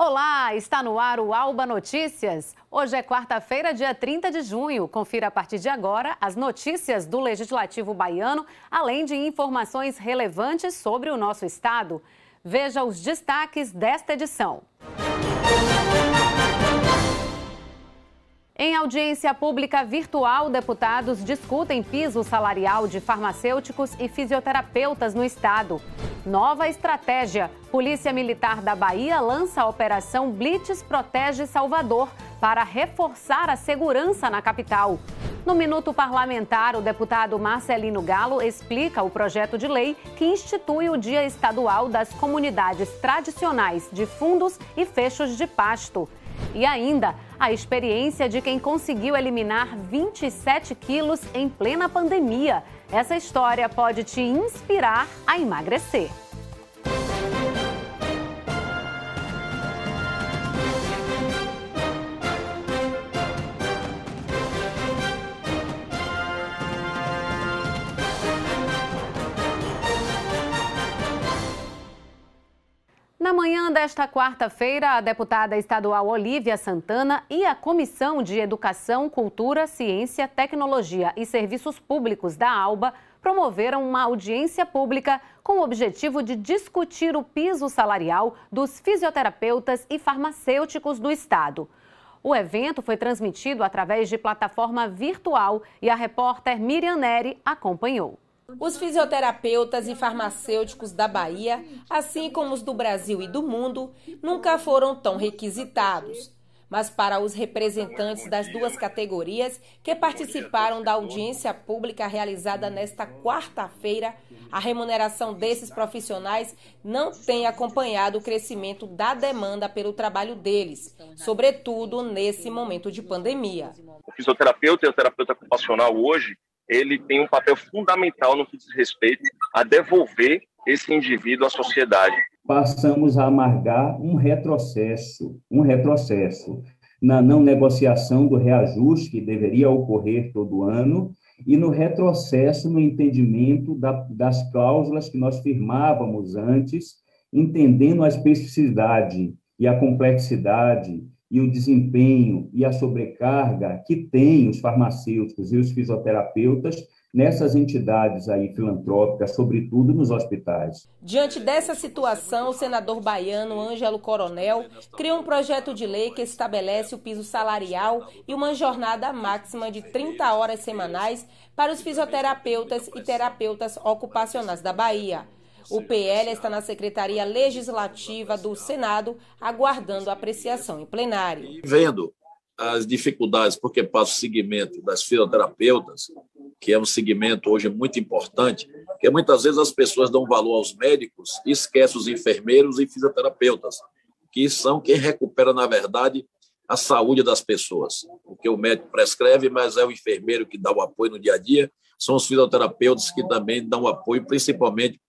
Olá, está no ar o Alba Notícias. Hoje é quarta-feira, dia 30 de junho. Confira a partir de agora as notícias do Legislativo Baiano, além de informações relevantes sobre o nosso estado. Veja os destaques desta edição. Em audiência pública virtual, deputados discutem piso salarial de farmacêuticos e fisioterapeutas no estado. Nova estratégia: Polícia Militar da Bahia lança a Operação Blitz Protege Salvador para reforçar a segurança na capital. No Minuto Parlamentar, o deputado Marcelino Galo explica o projeto de lei que institui o Dia Estadual das Comunidades Tradicionais de Fundos e Fechos de Pasto. E ainda, a experiência de quem conseguiu eliminar 27 quilos em plena pandemia. Essa história pode te inspirar a emagrecer. Na manhã desta quarta-feira, a deputada estadual Olívia Santana e a Comissão de Educação, Cultura, Ciência, Tecnologia e Serviços Públicos da ALBA promoveram uma audiência pública com o objetivo de discutir o piso salarial dos fisioterapeutas e farmacêuticos do Estado. O evento foi transmitido através de plataforma virtual e a repórter Miriam Neri acompanhou. Os fisioterapeutas e farmacêuticos da Bahia, assim como os do Brasil e do mundo, nunca foram tão requisitados. Mas para os representantes das duas categorias que participaram da audiência pública realizada nesta quarta-feira, a remuneração desses profissionais não tem acompanhado o crescimento da demanda pelo trabalho deles, sobretudo nesse momento de pandemia. O fisioterapeuta e o terapeuta ocupacional hoje ele tem um papel fundamental no que diz respeito a devolver esse indivíduo à sociedade. Passamos a amargar um retrocesso, um retrocesso na não negociação do reajuste que deveria ocorrer todo ano e no retrocesso no entendimento da, das cláusulas que nós firmávamos antes, entendendo a especificidade e a complexidade e o desempenho e a sobrecarga que têm os farmacêuticos e os fisioterapeutas nessas entidades aí filantrópicas, sobretudo nos hospitais. Diante dessa situação, o senador baiano Ângelo Coronel criou um projeto de lei que estabelece o piso salarial e uma jornada máxima de 30 horas semanais para os fisioterapeutas e terapeutas ocupacionais da Bahia. O PL está na Secretaria Legislativa do Senado, aguardando apreciação em plenário. Vendo as dificuldades, porque passa o segmento das fisioterapeutas, que é um segmento hoje muito importante, porque muitas vezes as pessoas dão valor aos médicos e esquecem os enfermeiros e fisioterapeutas, que são quem recupera, na verdade, a saúde das pessoas. Porque o médico prescreve, mas é o enfermeiro que dá o apoio no dia a dia, são os fisioterapeutas que também dão apoio, principalmente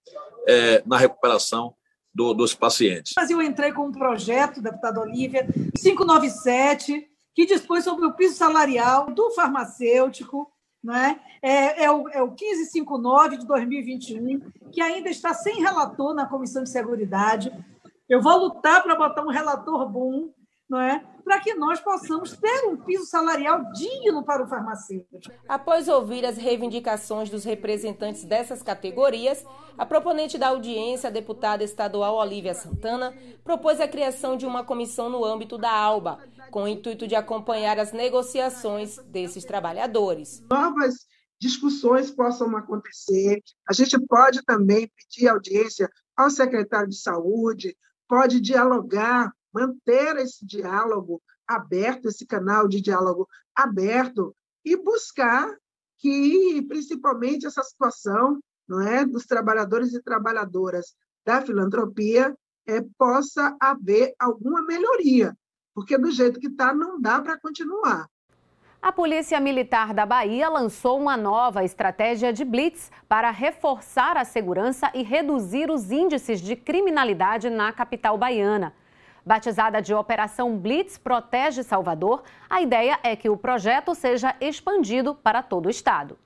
é, na recuperação do, dos pacientes. Eu entrei com um projeto, deputada Olívia, 597, que dispõe sobre o piso salarial do farmacêutico, né? é, é, o, é o 1559 de 2021, que ainda está sem relator na Comissão de Seguridade. Eu vou lutar para botar um relator bom, não é? para que nós possamos ter um piso salarial digno para o farmacêutico. Após ouvir as reivindicações dos representantes dessas categorias, a proponente da audiência, a deputada estadual Olívia Santana, propôs a criação de uma comissão no âmbito da ALBA, com o intuito de acompanhar as negociações desses trabalhadores. Novas discussões possam acontecer. A gente pode também pedir audiência ao secretário de saúde, pode dialogar manter esse diálogo aberto, esse canal de diálogo aberto e buscar que, principalmente, essa situação não é, dos trabalhadores e trabalhadoras da filantropia é, possa haver alguma melhoria, porque do jeito que está, não dá para continuar. A Polícia Militar da Bahia lançou uma nova estratégia de blitz para reforçar a segurança e reduzir os índices de criminalidade na capital baiana. Batizada de Operação Blitz Protege Salvador, a ideia é que o projeto seja expandido para todo o estado.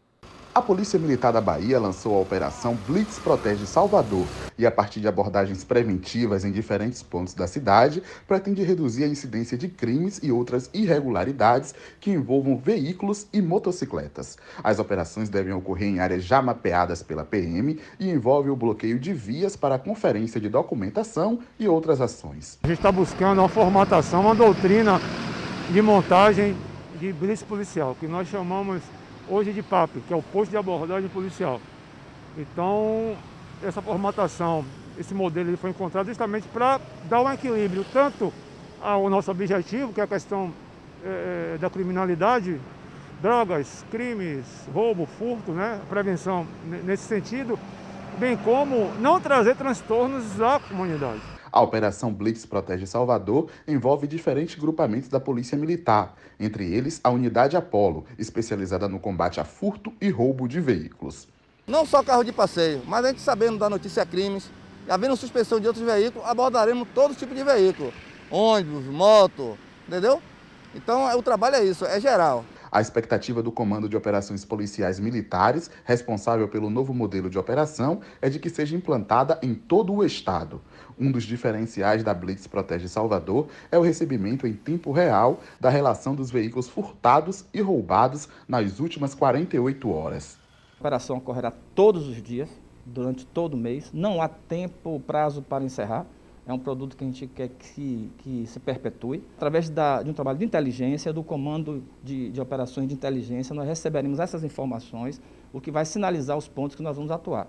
A Polícia Militar da Bahia lançou a Operação Blitz Protege Salvador e, a partir de abordagens preventivas em diferentes pontos da cidade, pretende reduzir a incidência de crimes e outras irregularidades que envolvam veículos e motocicletas. As operações devem ocorrer em áreas já mapeadas pela PM e envolvem o bloqueio de vias para a conferência de documentação e outras ações. A gente está buscando uma formatação, uma doutrina de montagem de blitz policial, que nós chamamos hoje de PAP, que é o posto de abordagem policial. Então, essa formatação, esse modelo ele foi encontrado justamente para dar um equilíbrio tanto ao nosso objetivo, que é a questão é, da criminalidade, drogas, crimes, roubo, furto, né? prevenção nesse sentido, bem como não trazer transtornos à comunidade. A Operação Blitz Protege Salvador envolve diferentes grupamentos da Polícia Militar, entre eles a Unidade Apolo, especializada no combate a furto e roubo de veículos. Não só carro de passeio, mas a gente sabendo da notícia crimes, havendo suspensão de outros veículos, abordaremos todo tipo de veículo, ônibus, moto, entendeu? Então o trabalho é isso, é geral. A expectativa do Comando de Operações Policiais Militares, responsável pelo novo modelo de operação, é de que seja implantada em todo o Estado. Um dos diferenciais da Blitz Protege Salvador é o recebimento em tempo real da relação dos veículos furtados e roubados nas últimas 48 horas. A operação ocorrerá todos os dias, durante todo o mês. Não há tempo, prazo para encerrar. É um produto que a gente quer que, que se perpetue. Através da, de um trabalho de inteligência, do comando de, de operações de inteligência, nós receberemos essas informações, o que vai sinalizar os pontos que nós vamos atuar.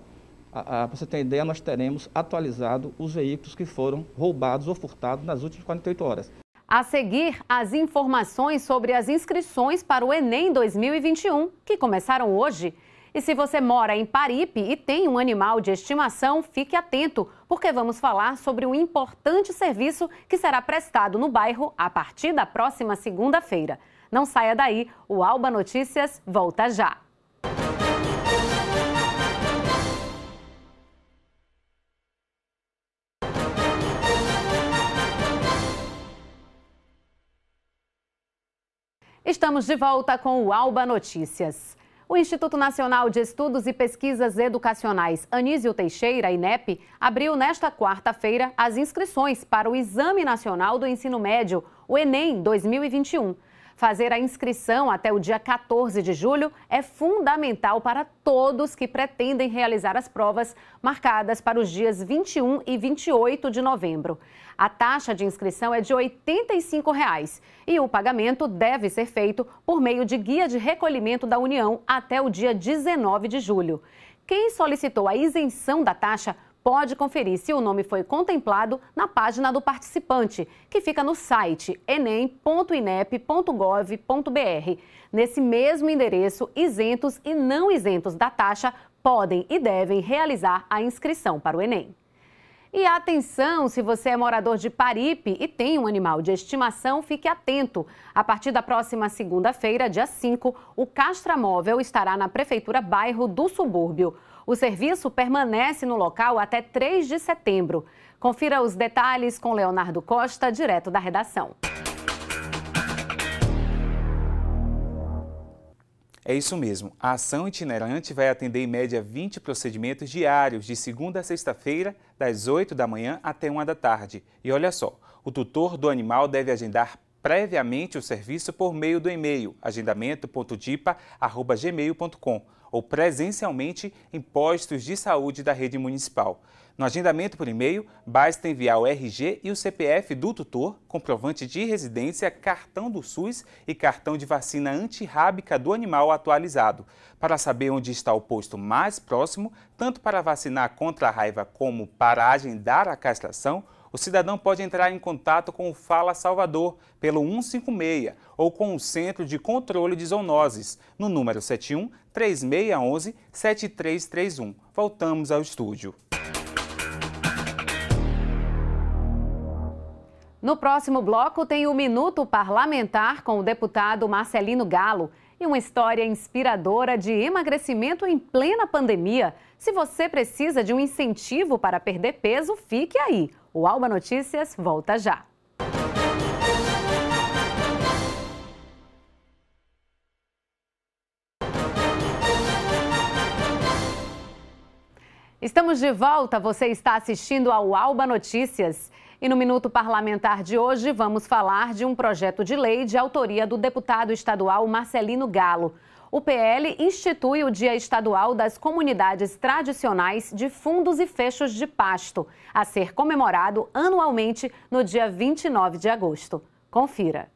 Para você ter ideia, nós teremos atualizado os veículos que foram roubados ou furtados nas últimas 48 horas. A seguir, as informações sobre as inscrições para o Enem 2021, que começaram hoje. E se você mora em Paripe e tem um animal de estimação, fique atento, porque vamos falar sobre um importante serviço que será prestado no bairro a partir da próxima segunda-feira. Não saia daí, o Alba Notícias volta já. Estamos de volta com o Alba Notícias. O Instituto Nacional de Estudos e Pesquisas Educacionais Anísio Teixeira, INEP, abriu nesta quarta-feira as inscrições para o Exame Nacional do Ensino Médio, o Enem 2021. Fazer a inscrição até o dia 14 de julho é fundamental para todos que pretendem realizar as provas marcadas para os dias 21 e 28 de novembro. A taxa de inscrição é de 85 reais, e o pagamento deve ser feito por meio de guia de recolhimento da União até o dia 19 de julho. Quem solicitou a isenção da taxa pode conferir se o nome foi contemplado na página do participante, que fica no site enem.inep.gov.br. Nesse mesmo endereço, isentos e não isentos da taxa podem e devem realizar a inscrição para o Enem. E atenção, se você é morador de Paripe e tem um animal de estimação, fique atento. A partir da próxima segunda-feira, dia 5, o Castramóvel estará na Prefeitura Bairro do Subúrbio. O serviço permanece no local até 3 de setembro. Confira os detalhes com Leonardo Costa, direto da redação. É isso mesmo. A ação itinerante vai atender em média 20 procedimentos diários, de segunda a sexta-feira, das 8 da manhã até 1 da tarde. E olha só, o tutor do animal deve agendar previamente o serviço por meio do e-mail agendamento.dipa.gmail.com ou presencialmente em postos de saúde da rede municipal. No agendamento por e-mail, basta enviar o RG e o CPF do tutor, comprovante de residência, cartão do SUS e cartão de vacina antirrábica do animal atualizado. Para saber onde está o posto mais próximo, tanto para vacinar contra a raiva como para agendar a castração, o cidadão pode entrar em contato com o Fala Salvador pelo 156 ou com o Centro de Controle de Zoonoses no número 71 3611 7331. Voltamos ao estúdio. No próximo bloco tem o Minuto Parlamentar com o deputado Marcelino Galo e uma história inspiradora de emagrecimento em plena pandemia. Se você precisa de um incentivo para perder peso, fique aí. O Alba Notícias volta já. Estamos de volta. Você está assistindo ao Alba Notícias. E no Minuto Parlamentar de hoje, vamos falar de um projeto de lei de autoria do deputado estadual Marcelino Galo. O PL institui o Dia Estadual das Comunidades Tradicionais de Fundos e Fechos de Pasto, a ser comemorado anualmente no dia 29 de agosto. Confira.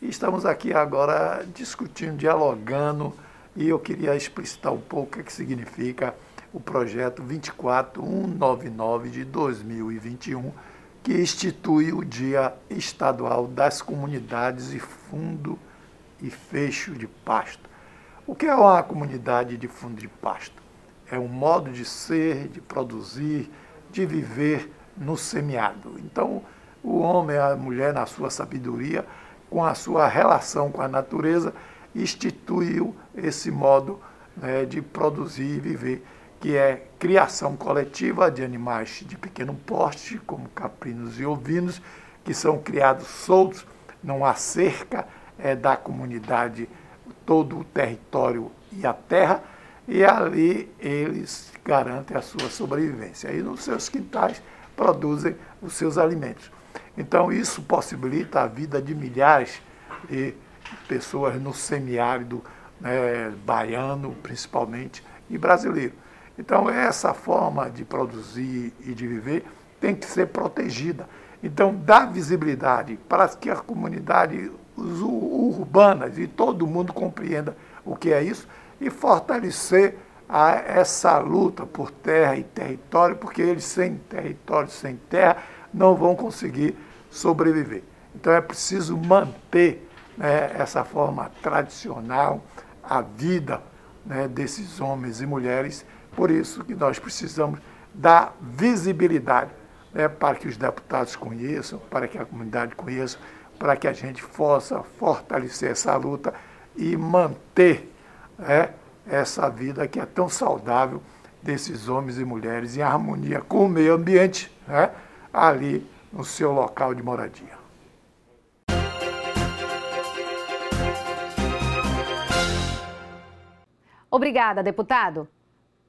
Estamos aqui agora discutindo, dialogando, e eu queria explicitar um pouco o que significa o projeto 24199 de 2021, que institui o Dia Estadual das Comunidades e Fundo e Fecho de Pasto. O que é uma comunidade de fundo de pasto? É um modo de ser, de produzir, de viver no semiado. Então, o homem, a mulher, na sua sabedoria, com a sua relação com a natureza, instituiu esse modo né, de produzir e viver que é criação coletiva de animais de pequeno porte, como caprinos e ovinos, que são criados soltos numa cerca é, da comunidade, todo o território e a terra, e ali eles garantem a sua sobrevivência. E nos seus quintais produzem os seus alimentos. Então, isso possibilita a vida de milhares de pessoas no semiárido né, baiano, principalmente, e brasileiro. Então, essa forma de produzir e de viver tem que ser protegida. Então, dá visibilidade para que a comunidade urbanas e todo mundo compreenda o que é isso e fortalecer a, essa luta por terra e território, porque eles sem território, sem terra, não vão conseguir sobreviver. Então é preciso manter né, essa forma tradicional, a vida né, desses homens e mulheres por isso que nós precisamos dar visibilidade né, para que os deputados conheçam, para que a comunidade conheça, para que a gente possa fortalecer essa luta e manter né, essa vida que é tão saudável desses homens e mulheres em harmonia com o meio ambiente né, ali no seu local de moradia. Obrigada, deputado.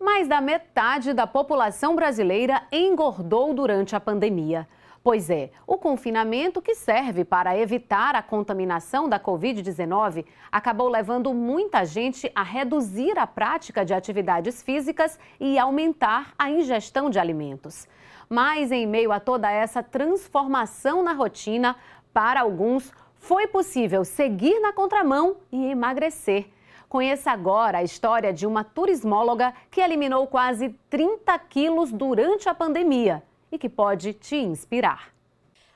Mais da metade da população brasileira engordou durante a pandemia. Pois é, o confinamento, que serve para evitar a contaminação da Covid-19, acabou levando muita gente a reduzir a prática de atividades físicas e aumentar a ingestão de alimentos. Mas, em meio a toda essa transformação na rotina, para alguns foi possível seguir na contramão e emagrecer. Conheça agora a história de uma turismóloga que eliminou quase 30 quilos durante a pandemia e que pode te inspirar.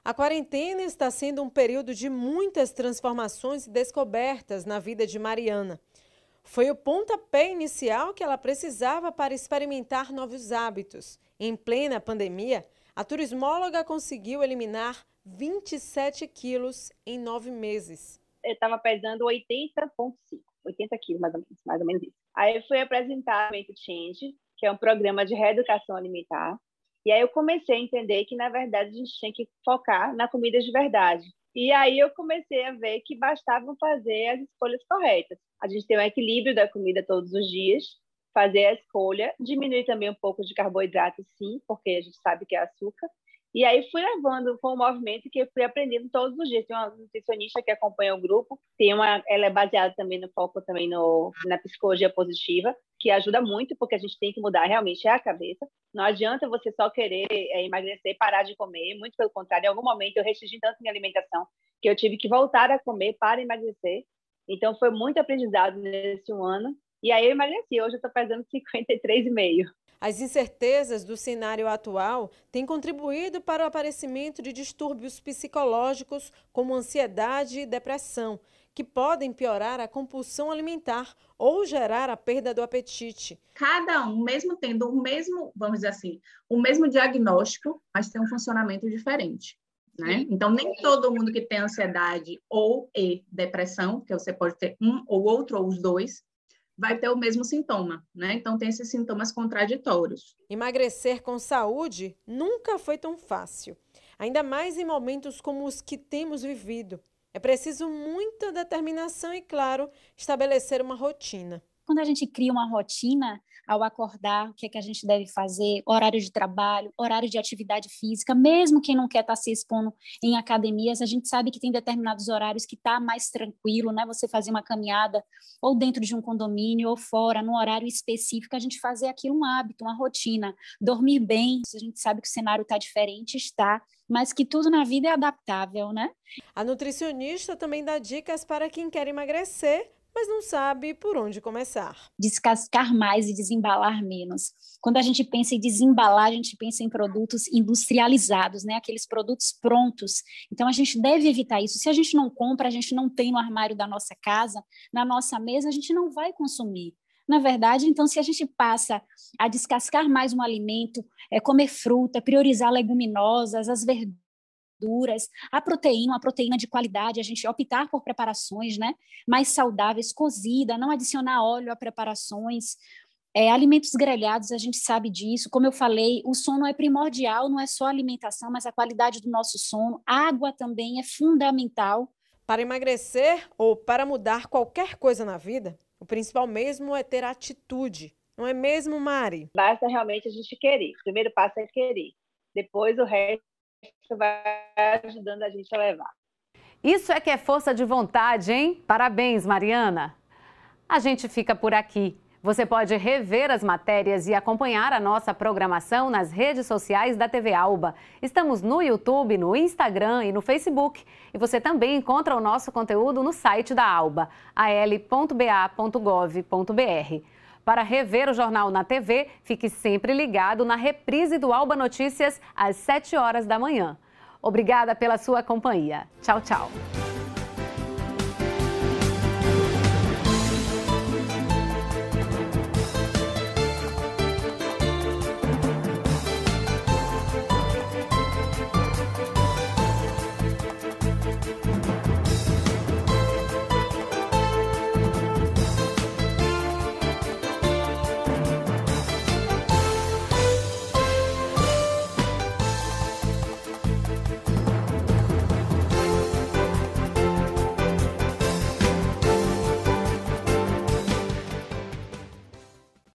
A quarentena está sendo um período de muitas transformações e descobertas na vida de Mariana. Foi o pontapé inicial que ela precisava para experimentar novos hábitos. Em plena pandemia, a turismóloga conseguiu eliminar 27 quilos em nove meses. Eu estava pesando 80,5. 80 quilos, mais ou menos, mais ou menos isso. Aí eu fui apresentar o Change, que é um programa de reeducação alimentar. E aí eu comecei a entender que, na verdade, a gente tinha que focar na comida de verdade. E aí eu comecei a ver que bastava fazer as escolhas corretas. A gente tem um equilíbrio da comida todos os dias, fazer a escolha, diminuir também um pouco de carboidrato, sim, porque a gente sabe que é açúcar, e aí fui levando com o movimento que eu fui aprendendo todos os dias. Tem uma nutricionista que acompanha o grupo, tem uma, ela é baseada também no foco também no, na psicologia positiva, que ajuda muito, porque a gente tem que mudar realmente a cabeça. Não adianta você só querer é, emagrecer parar de comer, muito pelo contrário, em algum momento eu restringi tanto minha alimentação que eu tive que voltar a comer para emagrecer. Então foi muito aprendizado nesse um ano. E aí eu emagreci, hoje eu estou pesando 53,5. As incertezas do cenário atual têm contribuído para o aparecimento de distúrbios psicológicos como ansiedade e depressão, que podem piorar a compulsão alimentar ou gerar a perda do apetite. Cada um, mesmo tendo o mesmo, vamos dizer assim, o mesmo diagnóstico, mas tem um funcionamento diferente. Né? Então, nem todo mundo que tem ansiedade ou e depressão, que você pode ter um ou outro ou os dois, vai ter o mesmo sintoma, né? Então tem esses sintomas contraditórios. Emagrecer com saúde nunca foi tão fácil, ainda mais em momentos como os que temos vivido. É preciso muita determinação e, claro, estabelecer uma rotina. Quando a gente cria uma rotina, ao acordar, o que é que a gente deve fazer, horário de trabalho, horário de atividade física, mesmo quem não quer estar tá se expondo em academias, a gente sabe que tem determinados horários que está mais tranquilo, né? Você fazer uma caminhada ou dentro de um condomínio ou fora, num horário específico, a gente fazer aquilo um hábito, uma rotina, dormir bem, a gente sabe que o cenário está diferente, está, mas que tudo na vida é adaptável, né? A nutricionista também dá dicas para quem quer emagrecer mas não sabe por onde começar. Descascar mais e desembalar menos. Quando a gente pensa em desembalar, a gente pensa em produtos industrializados, né? Aqueles produtos prontos. Então a gente deve evitar isso. Se a gente não compra, a gente não tem no armário da nossa casa, na nossa mesa, a gente não vai consumir. Na verdade, então, se a gente passa a descascar mais um alimento, é, comer fruta, priorizar leguminosas, as verduras, verduras, a proteína, uma proteína de qualidade, a gente optar por preparações né, mais saudáveis, cozida, não adicionar óleo a preparações. É, alimentos grelhados, a gente sabe disso. Como eu falei, o sono é primordial, não é só a alimentação, mas a qualidade do nosso sono. água também é fundamental. Para emagrecer ou para mudar qualquer coisa na vida, o principal mesmo é ter atitude. Não é mesmo, Mari? Basta realmente a gente querer. O primeiro passo é querer. Depois o resto vai ajudando a gente a levar. Isso é que é força de vontade, hein? Parabéns, Mariana. A gente fica por aqui. Você pode rever as matérias e acompanhar a nossa programação nas redes sociais da TV Alba. Estamos no YouTube, no Instagram e no Facebook. E você também encontra o nosso conteúdo no site da Alba, al.ba.gov.br. Para rever o jornal na TV, fique sempre ligado na reprise do Alba Notícias às 7 horas da manhã. Obrigada pela sua companhia. Tchau, tchau.